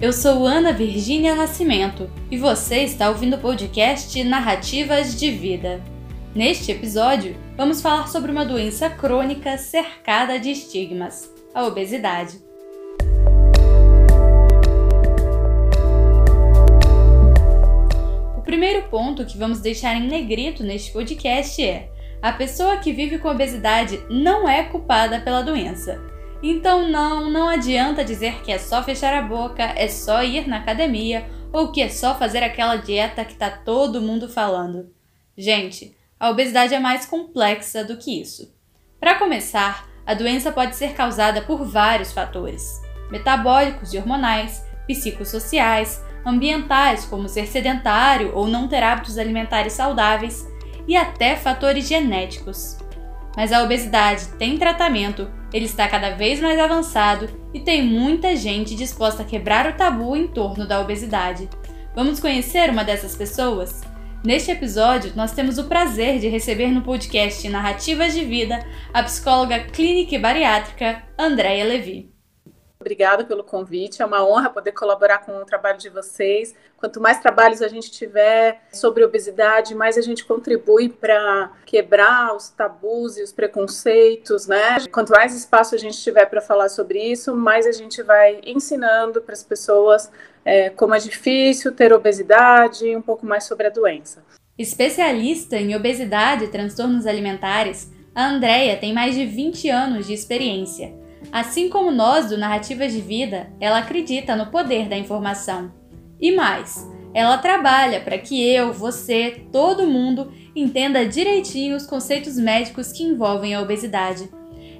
Eu sou Ana Virgínia Nascimento e você está ouvindo o podcast Narrativas de Vida. Neste episódio, vamos falar sobre uma doença crônica cercada de estigmas, a obesidade. O primeiro ponto que vamos deixar em negrito neste podcast é: a pessoa que vive com obesidade não é culpada pela doença. Então não, não adianta dizer que é só fechar a boca, é só ir na academia ou que é só fazer aquela dieta que tá todo mundo falando. Gente, a obesidade é mais complexa do que isso. Para começar, a doença pode ser causada por vários fatores: metabólicos e hormonais, psicossociais, ambientais, como ser sedentário ou não ter hábitos alimentares saudáveis, e até fatores genéticos. Mas a obesidade tem tratamento, ele está cada vez mais avançado e tem muita gente disposta a quebrar o tabu em torno da obesidade. Vamos conhecer uma dessas pessoas? Neste episódio, nós temos o prazer de receber no podcast Narrativas de Vida a psicóloga clínica e bariátrica Andréia Levi. Obrigada pelo convite, é uma honra poder colaborar com o trabalho de vocês. Quanto mais trabalhos a gente tiver sobre obesidade, mais a gente contribui para quebrar os tabus e os preconceitos, né? Quanto mais espaço a gente tiver para falar sobre isso, mais a gente vai ensinando para as pessoas é, como é difícil ter obesidade e um pouco mais sobre a doença. Especialista em obesidade e transtornos alimentares, a Andrea tem mais de 20 anos de experiência Assim como nós do Narrativas de Vida, ela acredita no poder da informação. E mais, ela trabalha para que eu, você, todo mundo entenda direitinho os conceitos médicos que envolvem a obesidade.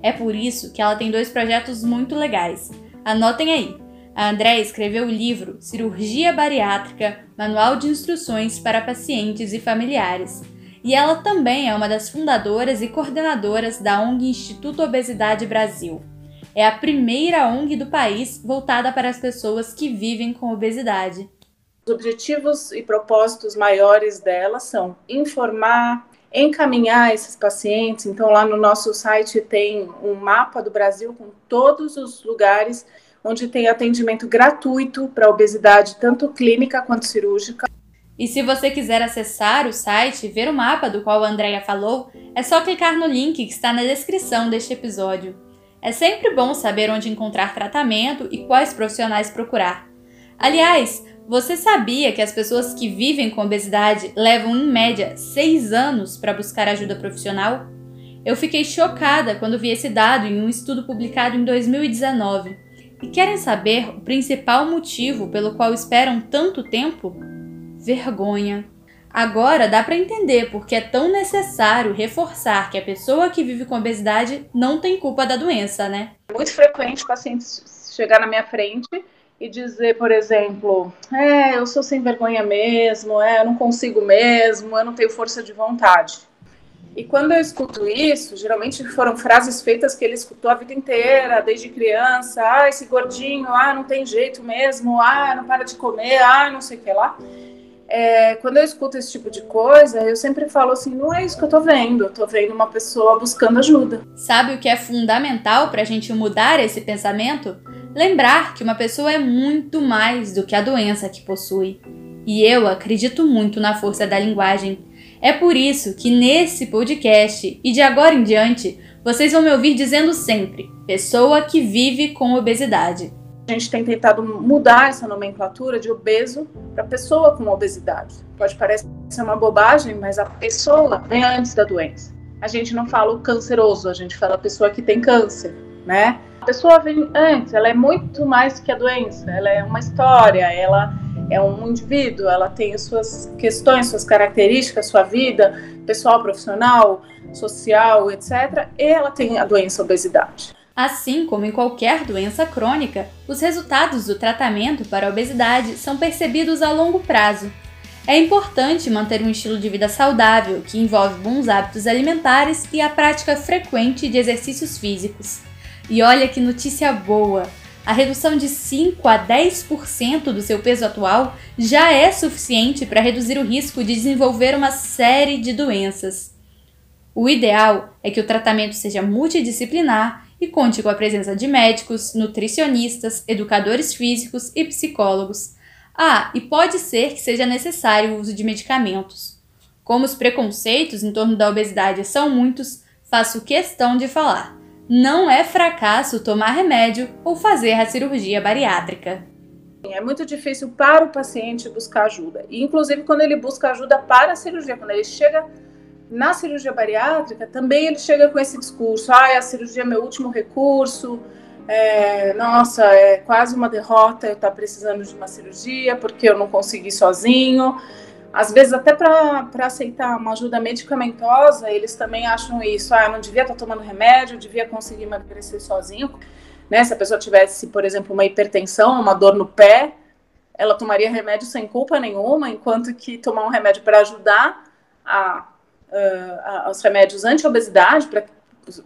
É por isso que ela tem dois projetos muito legais. Anotem aí. A Andréa escreveu o livro Cirurgia Bariátrica Manual de Instruções para Pacientes e Familiares. E ela também é uma das fundadoras e coordenadoras da ONG Instituto Obesidade Brasil. É a primeira ONG do país voltada para as pessoas que vivem com obesidade. Os objetivos e propósitos maiores dela são informar, encaminhar esses pacientes. Então, lá no nosso site tem um mapa do Brasil com todos os lugares onde tem atendimento gratuito para obesidade, tanto clínica quanto cirúrgica. E se você quiser acessar o site e ver o mapa do qual a Andrea falou, é só clicar no link que está na descrição deste episódio. É sempre bom saber onde encontrar tratamento e quais profissionais procurar. Aliás, você sabia que as pessoas que vivem com obesidade levam em média seis anos para buscar ajuda profissional? Eu fiquei chocada quando vi esse dado em um estudo publicado em 2019. E querem saber o principal motivo pelo qual esperam tanto tempo? Vergonha. Agora dá para entender porque é tão necessário reforçar que a pessoa que vive com obesidade não tem culpa da doença, né? É muito frequente pacientes chegar na minha frente e dizer, por exemplo, é, eu sou sem vergonha mesmo, é, eu não consigo mesmo, eu não tenho força de vontade. E quando eu escuto isso, geralmente foram frases feitas que ele escutou a vida inteira, desde criança, ah, esse gordinho, ah, não tem jeito mesmo, ah, não para de comer, ah, não sei o que lá é, quando eu escuto esse tipo de coisa, eu sempre falo assim: não é isso que eu tô vendo, eu tô vendo uma pessoa buscando ajuda. Sabe o que é fundamental para a gente mudar esse pensamento? Lembrar que uma pessoa é muito mais do que a doença que possui. E eu acredito muito na força da linguagem. É por isso que nesse podcast e de agora em diante, vocês vão me ouvir dizendo sempre: pessoa que vive com obesidade. Gente tem tentado mudar essa nomenclatura de obeso para pessoa com obesidade. Pode parecer uma bobagem, mas a pessoa vem antes da doença. A gente não fala o canceroso, a gente fala a pessoa que tem câncer, né? A pessoa vem antes, ela é muito mais que a doença, ela é uma história, ela é um indivíduo, ela tem as suas questões, suas características, sua vida pessoal, profissional, social, etc. E ela tem a doença a obesidade. Assim como em qualquer doença crônica, os resultados do tratamento para a obesidade são percebidos a longo prazo. É importante manter um estilo de vida saudável que envolve bons hábitos alimentares e a prática frequente de exercícios físicos. E olha que notícia boa! A redução de 5 a 10% do seu peso atual já é suficiente para reduzir o risco de desenvolver uma série de doenças. O ideal é que o tratamento seja multidisciplinar e conte com a presença de médicos, nutricionistas, educadores físicos e psicólogos. Ah, e pode ser que seja necessário o uso de medicamentos. Como os preconceitos em torno da obesidade são muitos, faço questão de falar. Não é fracasso tomar remédio ou fazer a cirurgia bariátrica. É muito difícil para o paciente buscar ajuda. E, inclusive, quando ele busca ajuda para a cirurgia, quando ele chega na cirurgia bariátrica, também ele chega com esse discurso: ah, a cirurgia é meu último recurso, é, nossa, é quase uma derrota eu estar precisando de uma cirurgia porque eu não consegui sozinho. Às vezes, até para aceitar uma ajuda medicamentosa, eles também acham isso: ah, eu não devia estar tomando remédio, eu devia conseguir emagrecer sozinho. Né? Se a pessoa tivesse, por exemplo, uma hipertensão, uma dor no pé, ela tomaria remédio sem culpa nenhuma, enquanto que tomar um remédio para ajudar a uh, os remédios anti-obesidade,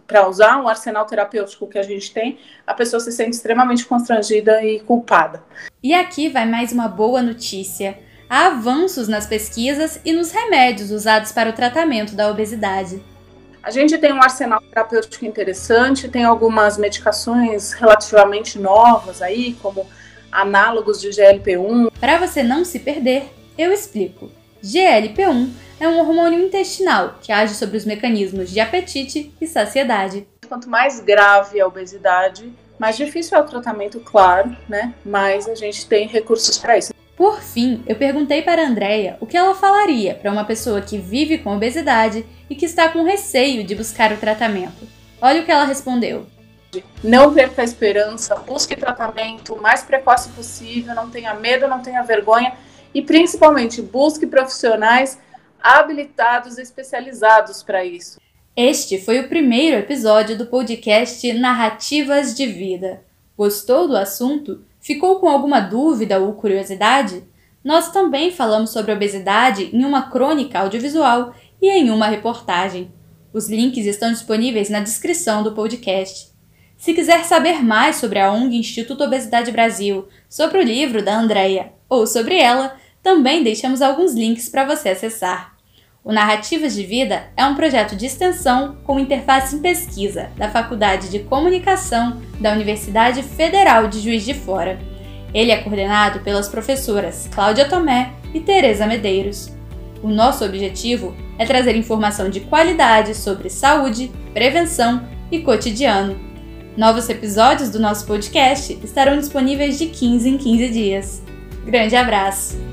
para usar um arsenal terapêutico que a gente tem, a pessoa se sente extremamente constrangida e culpada. E aqui vai mais uma boa notícia. Há avanços nas pesquisas e nos remédios usados para o tratamento da obesidade. A gente tem um arsenal terapêutico interessante, tem algumas medicações relativamente novas aí, como análogos de GLP-1. Para você não se perder, eu explico. GLP-1 é um hormônio intestinal que age sobre os mecanismos de apetite e saciedade. Quanto mais grave a obesidade, mais difícil é o tratamento, claro, né? Mas a gente tem recursos para isso. Por fim, eu perguntei para a Andrea o que ela falaria para uma pessoa que vive com obesidade e que está com receio de buscar o tratamento. Olha o que ela respondeu. Não perca a esperança, busque tratamento o mais precoce possível, não tenha medo, não tenha vergonha e principalmente busque profissionais habilitados e especializados para isso. Este foi o primeiro episódio do podcast Narrativas de Vida. Gostou do assunto? Ficou com alguma dúvida ou curiosidade? Nós também falamos sobre obesidade em uma crônica audiovisual e em uma reportagem. Os links estão disponíveis na descrição do podcast. Se quiser saber mais sobre a ONG Instituto Obesidade Brasil, sobre o livro da Andrea ou sobre ela, também deixamos alguns links para você acessar. O Narrativas de Vida é um projeto de extensão com interface em pesquisa da Faculdade de Comunicação da Universidade Federal de Juiz de Fora. Ele é coordenado pelas professoras Cláudia Tomé e Tereza Medeiros. O nosso objetivo é trazer informação de qualidade sobre saúde, prevenção e cotidiano. Novos episódios do nosso podcast estarão disponíveis de 15 em 15 dias. Grande abraço!